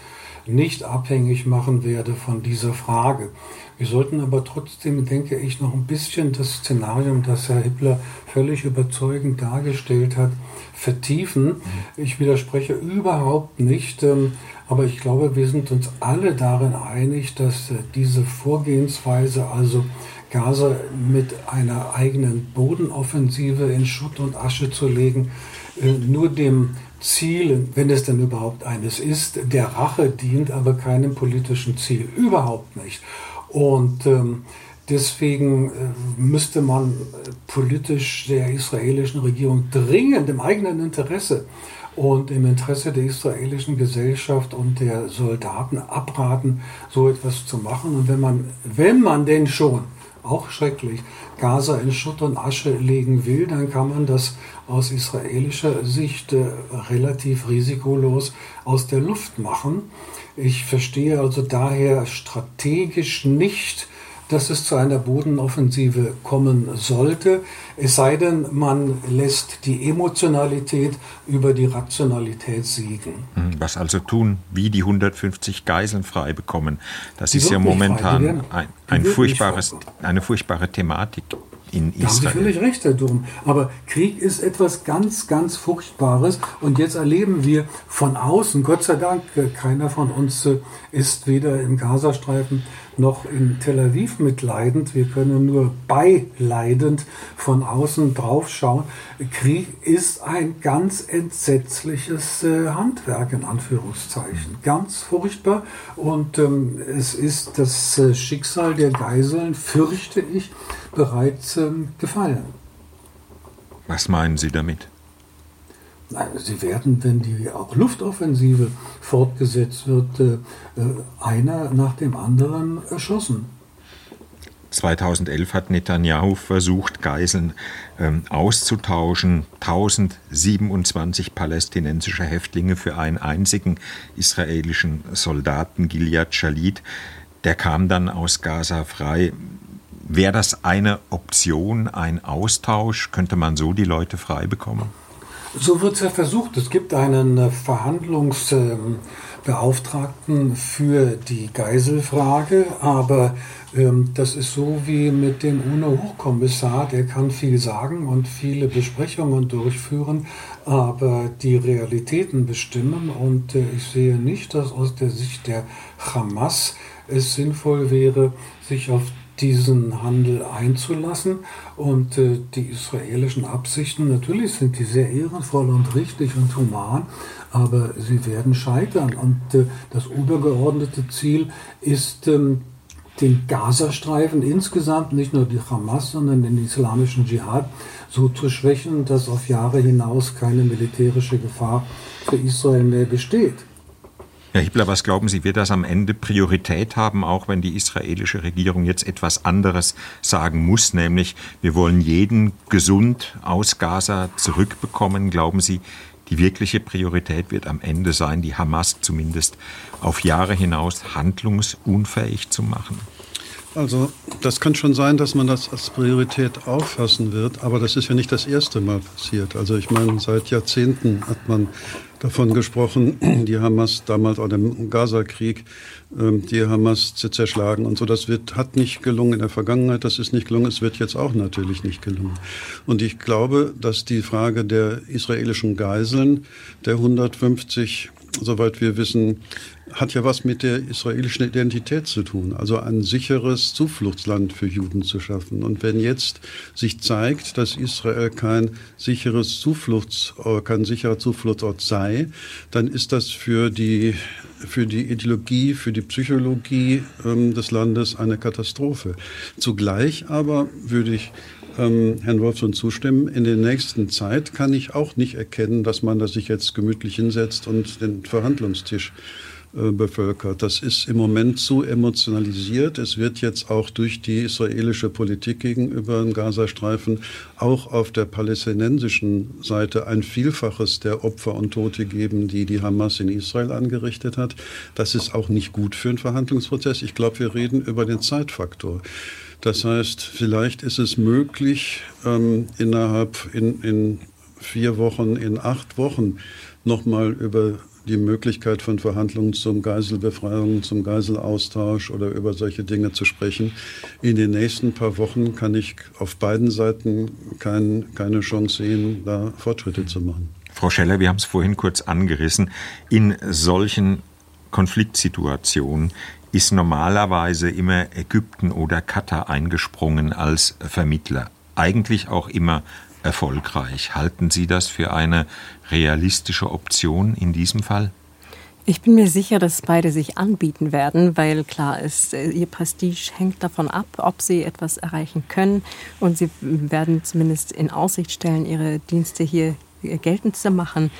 nicht abhängig machen werde von dieser Frage. Wir sollten aber trotzdem, denke ich, noch ein bisschen das Szenarium, das Herr Hippler völlig überzeugend dargestellt hat, vertiefen. Ich widerspreche überhaupt nicht, ähm, aber ich glaube, wir sind uns alle darin einig, dass äh, diese Vorgehensweise, also Gaza mit einer eigenen Bodenoffensive in Schutt und Asche zu legen, äh, nur dem Ziel, wenn es denn überhaupt eines ist, der Rache dient, aber keinem politischen Ziel. Überhaupt nicht. Und ähm, deswegen äh, müsste man äh, politisch der israelischen Regierung dringend im eigenen Interesse und im Interesse der israelischen Gesellschaft und der Soldaten abraten, so etwas zu machen. Und wenn man, wenn man denn schon auch schrecklich, Gaza in Schutt und Asche legen will, dann kann man das aus israelischer Sicht äh, relativ risikolos aus der Luft machen. Ich verstehe also daher strategisch nicht, dass es zu einer Bodenoffensive kommen sollte, es sei denn, man lässt die Emotionalität über die Rationalität siegen. Hm, was also tun, wie die 150 Geiseln frei bekommen, das die ist ja momentan ein, ein furchtbares, eine furchtbare Thematik in Israel. Da haben Sie völlig recht, Herr Durm. Aber Krieg ist etwas ganz, ganz Furchtbares. Und jetzt erleben wir von außen, Gott sei Dank, keiner von uns äh, ist weder im Gazastreifen noch in Tel Aviv mitleidend. Wir können nur beileidend von außen draufschauen. Krieg ist ein ganz entsetzliches äh, Handwerk in Anführungszeichen. Ganz furchtbar. Und ähm, es ist das äh, Schicksal der Geiseln, fürchte ich, bereits ähm, gefallen. Was meinen Sie damit? Sie werden, wenn die auch Luftoffensive fortgesetzt wird, äh, einer nach dem anderen erschossen. 2011 hat Netanyahu versucht, Geiseln ähm, auszutauschen. 1027 palästinensische Häftlinge für einen einzigen israelischen Soldaten, Gilead Shalit. Der kam dann aus Gaza frei. Wäre das eine Option, ein Austausch? Könnte man so die Leute frei bekommen? So wird es ja versucht. Es gibt einen äh, Verhandlungsbeauftragten für die Geiselfrage, aber ähm, das ist so wie mit dem UNO-Hochkommissar, der kann viel sagen und viele Besprechungen durchführen, aber die Realitäten bestimmen und äh, ich sehe nicht, dass aus der Sicht der Hamas es sinnvoll wäre, sich auf diesen Handel einzulassen. Und äh, die israelischen Absichten, natürlich sind die sehr ehrenvoll und richtig und human, aber sie werden scheitern. Und äh, das übergeordnete Ziel ist, ähm, den Gazastreifen insgesamt, nicht nur die Hamas, sondern den islamischen Dschihad so zu schwächen, dass auf Jahre hinaus keine militärische Gefahr für Israel mehr besteht. Herr Hippler, was glauben Sie, wird das am Ende Priorität haben, auch wenn die israelische Regierung jetzt etwas anderes sagen muss, nämlich wir wollen jeden gesund aus Gaza zurückbekommen? Glauben Sie, die wirkliche Priorität wird am Ende sein, die Hamas zumindest auf Jahre hinaus handlungsunfähig zu machen? Also das kann schon sein, dass man das als Priorität auffassen wird, aber das ist ja nicht das erste Mal passiert. Also ich meine, seit Jahrzehnten hat man davon gesprochen, die Hamas damals auch im Gaza-Krieg, ähm, die Hamas zu zerschlagen und so. Das wird, hat nicht gelungen in der Vergangenheit, das ist nicht gelungen, es wird jetzt auch natürlich nicht gelungen. Und ich glaube, dass die Frage der israelischen Geiseln, der 150 soweit wir wissen, hat ja was mit der israelischen Identität zu tun. Also ein sicheres Zufluchtsland für Juden zu schaffen. Und wenn jetzt sich zeigt, dass Israel kein sicheres Zufluchtsort, kein sicherer Zufluchtsort sei, dann ist das für die für die Ideologie, für die Psychologie ähm, des Landes eine Katastrophe. Zugleich aber würde ich ähm, Herrn Wolfson zustimmen. In der nächsten Zeit kann ich auch nicht erkennen, dass man da sich jetzt gemütlich hinsetzt und den Verhandlungstisch äh, bevölkert. Das ist im Moment zu emotionalisiert. Es wird jetzt auch durch die israelische Politik gegenüber dem Gazastreifen auch auf der palästinensischen Seite ein Vielfaches der Opfer und Tote geben, die die Hamas in Israel angerichtet hat. Das ist auch nicht gut für einen Verhandlungsprozess. Ich glaube, wir reden über den Zeitfaktor. Das heißt, vielleicht ist es möglich, ähm, innerhalb in, in vier Wochen, in acht Wochen nochmal über die Möglichkeit von Verhandlungen zum Geiselbefreiung, zum Geiselaustausch oder über solche Dinge zu sprechen. In den nächsten paar Wochen kann ich auf beiden Seiten kein, keine Chance sehen, da Fortschritte zu machen. Frau Scheller, wir haben es vorhin kurz angerissen. In solchen Konfliktsituationen ist normalerweise immer Ägypten oder Katar eingesprungen als Vermittler. Eigentlich auch immer erfolgreich. Halten Sie das für eine realistische Option in diesem Fall? Ich bin mir sicher, dass beide sich anbieten werden, weil klar ist, äh, ihr Prestige hängt davon ab, ob sie etwas erreichen können. Und sie werden zumindest in Aussicht stellen, ihre Dienste hier geltend zu machen.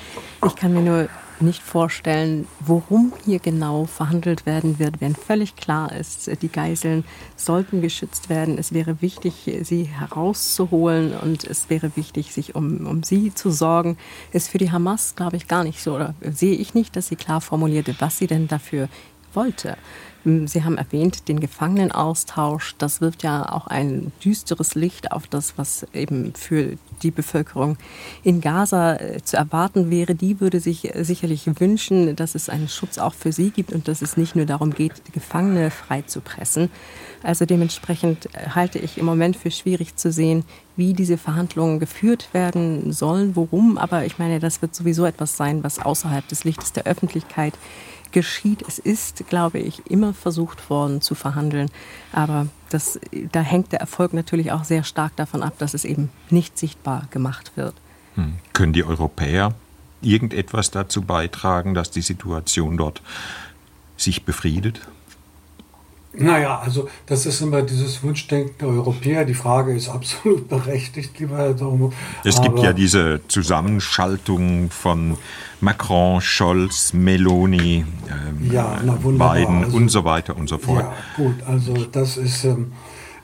Ich kann mir nur nicht vorstellen, worum hier genau verhandelt werden wird, wenn völlig klar ist, die Geiseln sollten geschützt werden. Es wäre wichtig, sie herauszuholen und es wäre wichtig, sich um, um sie zu sorgen. Ist für die Hamas, glaube ich, gar nicht so, oder sehe ich nicht, dass sie klar formulierte, was sie denn dafür wollte. Hm, sie haben erwähnt, den Gefangenenaustausch. Das wirft ja auch ein düsteres Licht auf das, was eben für die Bevölkerung in Gaza äh, zu erwarten wäre. Die würde sich äh, sicherlich wünschen, dass es einen Schutz auch für sie gibt und dass es nicht nur darum geht, Gefangene freizupressen. Also dementsprechend äh, halte ich im Moment für schwierig zu sehen, wie diese Verhandlungen geführt werden sollen, worum. Aber ich meine, das wird sowieso etwas sein, was außerhalb des Lichtes der Öffentlichkeit geschieht. Es ist, glaube ich, immer versucht worden zu verhandeln. Aber das, da hängt der Erfolg natürlich auch sehr stark davon ab, dass es eben nicht sichtbar gemacht wird. Hm. Können die Europäer irgendetwas dazu beitragen, dass die Situation dort sich befriedet? Naja, also das ist immer dieses Wunschdenken der Europäer. Die Frage ist absolut berechtigt, lieber Herr Domo. Es gibt ja diese Zusammenschaltung von Macron, Scholz, Meloni, ähm, ja, Biden also, und so weiter und so fort. Ja, gut, also das ist, ähm,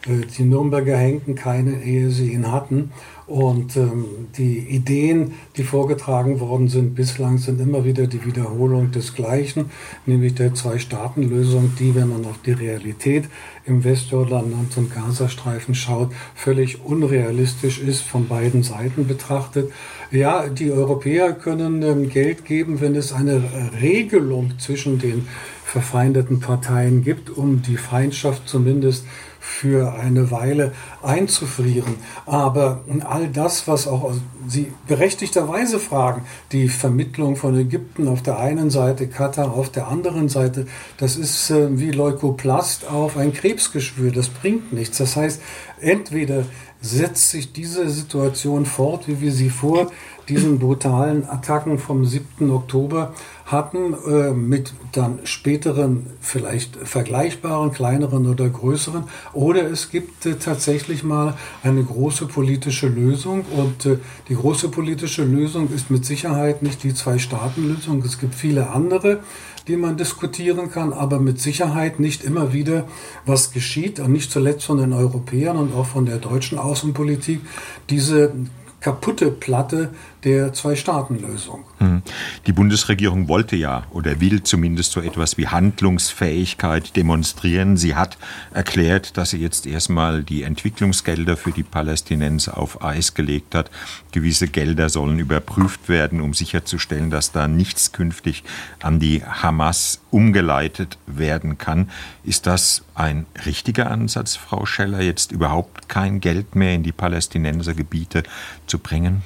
äh, die Nürnberger Henken keine, ehe sie ihn hatten. Und ähm, die Ideen, die vorgetragen worden sind bislang, sind immer wieder die Wiederholung des Gleichen, nämlich der Zwei-Staaten-Lösung, die, wenn man auf die Realität im Westjordanland und Gazastreifen schaut, völlig unrealistisch ist, von beiden Seiten betrachtet. Ja, die Europäer können ähm, Geld geben, wenn es eine Regelung zwischen den verfeindeten Parteien gibt, um die Feindschaft zumindest für eine Weile einzufrieren. Aber all das, was auch Sie berechtigterweise fragen, die Vermittlung von Ägypten auf der einen Seite, Katar auf der anderen Seite, das ist äh, wie Leukoplast auf ein Krebsgeschwür. Das bringt nichts. Das heißt, entweder setzt sich diese Situation fort, wie wir sie vor diesen brutalen Attacken vom 7. Oktober hatten, äh, mit dann späteren, vielleicht vergleichbaren, kleineren oder größeren. Oder es gibt äh, tatsächlich mal eine große politische Lösung. Und äh, die große politische Lösung ist mit Sicherheit nicht die Zwei-Staaten-Lösung. Es gibt viele andere die man diskutieren kann, aber mit Sicherheit nicht immer wieder, was geschieht, und nicht zuletzt von den Europäern und auch von der deutschen Außenpolitik, diese kaputte Platte der Zwei-Staaten-Lösung. Hm. Die Bundesregierung wollte ja oder will zumindest so etwas wie Handlungsfähigkeit demonstrieren. Sie hat erklärt, dass sie jetzt erstmal die Entwicklungsgelder für die Palästinenser auf Eis gelegt hat. Gewisse Gelder sollen überprüft werden, um sicherzustellen, dass da nichts künftig an die Hamas umgeleitet werden kann. Ist das ein richtiger Ansatz, Frau Scheller, jetzt überhaupt kein Geld mehr in die Palästinensergebiete zu bringen?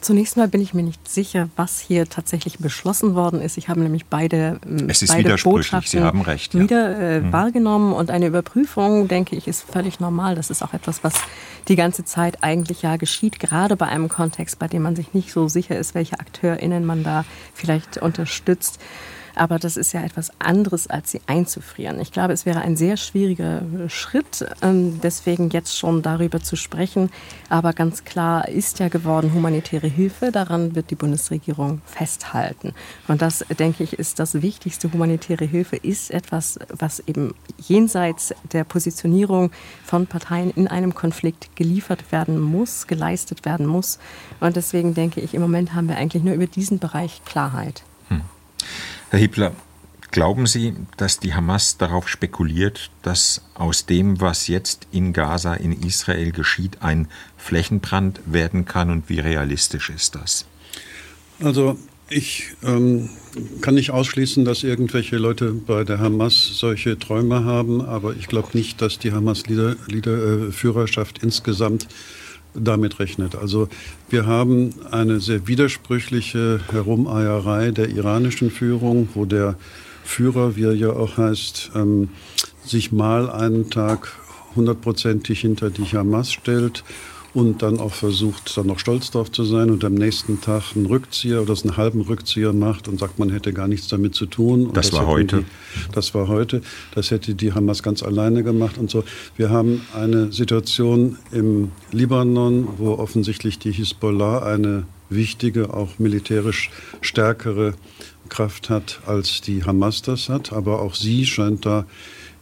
Zunächst mal bin ich mir nicht sicher, was hier tatsächlich beschlossen worden ist. Ich habe nämlich beide, ähm, es ist beide Botschaften Sie haben recht, ja. wieder äh, mhm. wahrgenommen. Und eine Überprüfung, denke ich, ist völlig normal. Das ist auch etwas, was die ganze Zeit eigentlich ja geschieht, gerade bei einem Kontext, bei dem man sich nicht so sicher ist, welche AkteurInnen man da vielleicht unterstützt. Aber das ist ja etwas anderes, als sie einzufrieren. Ich glaube, es wäre ein sehr schwieriger Schritt, ähm, deswegen jetzt schon darüber zu sprechen. Aber ganz klar ist ja geworden, humanitäre Hilfe, daran wird die Bundesregierung festhalten. Und das, denke ich, ist das Wichtigste. Humanitäre Hilfe ist etwas, was eben jenseits der Positionierung von Parteien in einem Konflikt geliefert werden muss, geleistet werden muss. Und deswegen denke ich, im Moment haben wir eigentlich nur über diesen Bereich Klarheit. Hm. Herr Hiebler, glauben Sie, dass die Hamas darauf spekuliert, dass aus dem, was jetzt in Gaza, in Israel geschieht, ein Flächenbrand werden kann und wie realistisch ist das? Also ich ähm, kann nicht ausschließen, dass irgendwelche Leute bei der Hamas solche Träume haben, aber ich glaube nicht, dass die Hamas-Führerschaft äh, insgesamt damit rechnet. Also wir haben eine sehr widersprüchliche Herumeierei der iranischen Führung, wo der Führer, wie er ja auch heißt, ähm, sich mal einen Tag hundertprozentig hinter die Hamas stellt und dann auch versucht, dann noch stolz drauf zu sein und am nächsten Tag einen Rückzieher oder einen halben Rückzieher macht und sagt, man hätte gar nichts damit zu tun. Das, das, war heute. Die, das war heute. Das hätte die Hamas ganz alleine gemacht und so. Wir haben eine Situation im Libanon, wo offensichtlich die Hisbollah eine wichtige, auch militärisch stärkere Kraft hat, als die Hamas das hat. Aber auch sie scheint da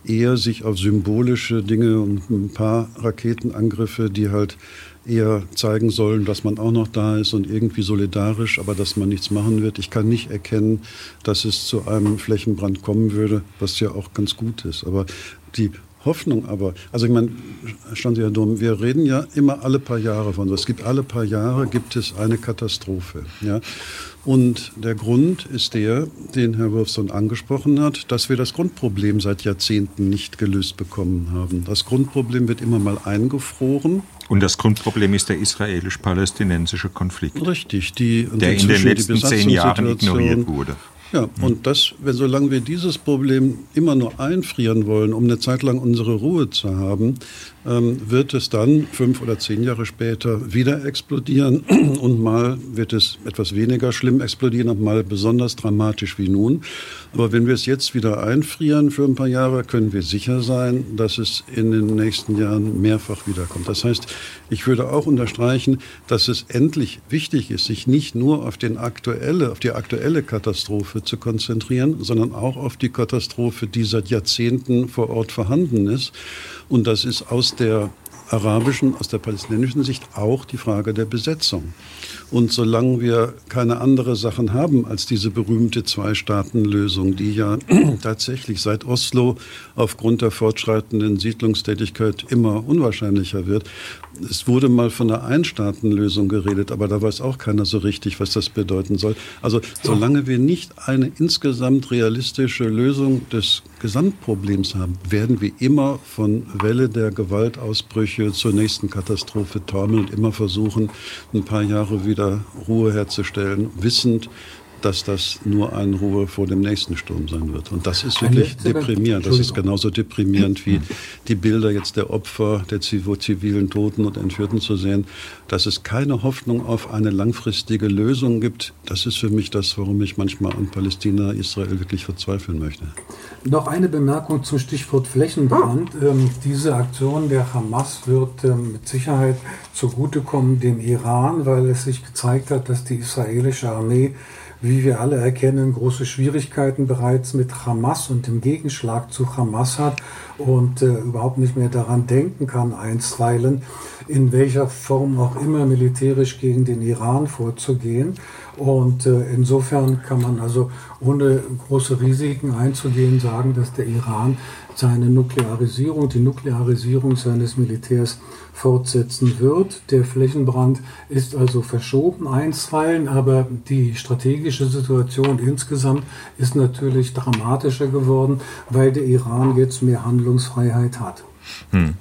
eher sich auf symbolische Dinge und ein paar Raketenangriffe, die halt eher zeigen sollen, dass man auch noch da ist und irgendwie solidarisch, aber dass man nichts machen wird. Ich kann nicht erkennen, dass es zu einem Flächenbrand kommen würde, was ja auch ganz gut ist. Aber die Hoffnung aber, also ich meine, stand Herr Dom, wir reden ja immer alle paar Jahre von so. Es gibt alle paar Jahre gibt es eine Katastrophe. Ja? Und der Grund ist der, den Herr Wolfson angesprochen hat, dass wir das Grundproblem seit Jahrzehnten nicht gelöst bekommen haben. Das Grundproblem wird immer mal eingefroren. Und das Grundproblem ist der israelisch-palästinensische Konflikt. Richtig, die, der in den letzten zehn Jahren ignoriert wurde. Ja, und das, wenn solange wir dieses Problem immer nur einfrieren wollen, um eine Zeit lang unsere Ruhe zu haben, ähm, wird es dann fünf oder zehn Jahre später wieder explodieren und mal wird es etwas weniger schlimm explodieren und mal besonders dramatisch wie nun. Aber wenn wir es jetzt wieder einfrieren für ein paar Jahre, können wir sicher sein, dass es in den nächsten Jahren mehrfach wiederkommt. Das heißt, ich würde auch unterstreichen, dass es endlich wichtig ist, sich nicht nur auf, den aktuelle, auf die aktuelle Katastrophe zu konzentrieren, sondern auch auf die Katastrophe, die seit Jahrzehnten vor Ort vorhanden ist. Und das ist aus der arabischen, aus der palästinensischen Sicht auch die Frage der Besetzung. Und solange wir keine andere Sachen haben als diese berühmte Zwei-Staaten-Lösung, die ja tatsächlich seit Oslo aufgrund der fortschreitenden Siedlungstätigkeit immer unwahrscheinlicher wird, es wurde mal von einer Einstaatenlösung geredet, aber da weiß auch keiner so richtig, was das bedeuten soll. Also solange wir nicht eine insgesamt realistische Lösung des Gesamtproblems haben, werden wir immer von Welle der Gewaltausbrüche zur nächsten Katastrophe taumeln und immer versuchen, ein paar Jahre wieder Ruhe herzustellen, wissend, dass das nur eine Ruhe vor dem nächsten Sturm sein wird. Und das ist wirklich deprimierend. Das ist genauso deprimierend wie die Bilder jetzt der Opfer, der zivilen Toten und Entführten zu sehen. Dass es keine Hoffnung auf eine langfristige Lösung gibt, das ist für mich das, warum ich manchmal an Palästina, Israel wirklich verzweifeln möchte. Noch eine Bemerkung zum Stichwort Flächenbrand. Ähm, diese Aktion der Hamas wird ähm, mit Sicherheit zugutekommen dem Iran, weil es sich gezeigt hat, dass die israelische Armee wie wir alle erkennen, große Schwierigkeiten bereits mit Hamas und dem Gegenschlag zu Hamas hat und äh, überhaupt nicht mehr daran denken kann, einstweilen, in welcher Form auch immer militärisch gegen den Iran vorzugehen. Und äh, insofern kann man also ohne große Risiken einzugehen sagen, dass der Iran seine Nuklearisierung, die Nuklearisierung seines Militärs fortsetzen wird. Der Flächenbrand ist also verschoben einstweilen, aber die strategische Situation insgesamt ist natürlich dramatischer geworden, weil der Iran jetzt mehr Handlungsfreiheit hat. Hm.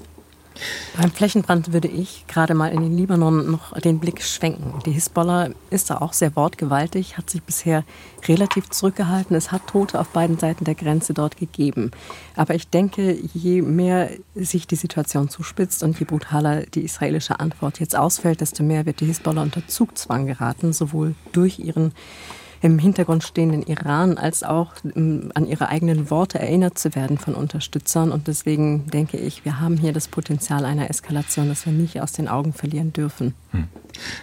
Beim Flächenbrand würde ich gerade mal in den Libanon noch den Blick schwenken. Die Hisbollah ist da auch sehr wortgewaltig, hat sich bisher relativ zurückgehalten. Es hat Tote auf beiden Seiten der Grenze dort gegeben. Aber ich denke, je mehr sich die Situation zuspitzt und je brutaler die israelische Antwort jetzt ausfällt, desto mehr wird die Hisbollah unter Zugzwang geraten, sowohl durch ihren im Hintergrund stehenden Iran als auch ähm, an ihre eigenen Worte erinnert zu werden von Unterstützern. Und deswegen denke ich, wir haben hier das Potenzial einer Eskalation, das wir nicht aus den Augen verlieren dürfen. Hm.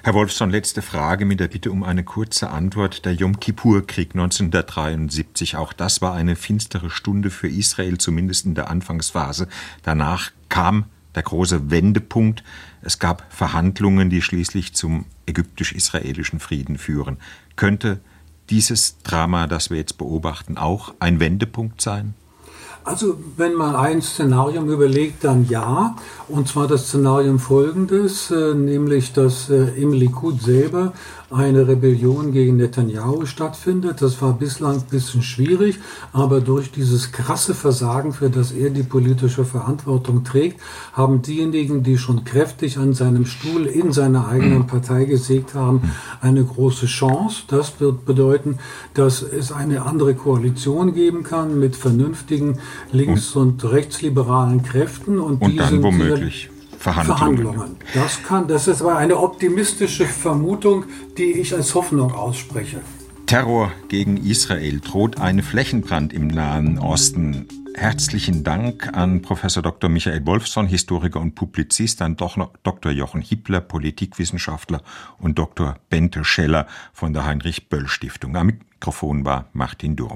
Herr Wolfson, letzte Frage mit der Bitte um eine kurze Antwort. Der Yom Kippur-Krieg 1973, auch das war eine finstere Stunde für Israel, zumindest in der Anfangsphase. Danach kam der große Wendepunkt. Es gab Verhandlungen, die schließlich zum ägyptisch-israelischen Frieden führen. Könnte dieses Drama, das wir jetzt beobachten, auch ein Wendepunkt sein? Also wenn man ein Szenarium überlegt, dann ja. Und zwar das Szenarium folgendes, äh, nämlich dass äh, im Likud selber eine Rebellion gegen Netanyahu stattfindet. Das war bislang ein bisschen schwierig, aber durch dieses krasse Versagen, für das er die politische Verantwortung trägt, haben diejenigen, die schon kräftig an seinem Stuhl in seiner eigenen Partei gesägt haben, eine große Chance. Das wird bedeuten, dass es eine andere Koalition geben kann mit vernünftigen links- und rechtsliberalen Kräften. Und, und dann womöglich Verhandlungen. Verhandlungen. Das kann, das ist aber eine optimistische Vermutung, die ich als Hoffnung ausspreche. Terror gegen Israel droht ein Flächenbrand im Nahen Osten. Herzlichen Dank an Professor Dr. Michael Wolfson, Historiker und Publizist, an Dr. Jochen Hippler, Politikwissenschaftler und Dr. Bente Scheller von der Heinrich Böll Stiftung. Am Mikrofon war Martin Durm.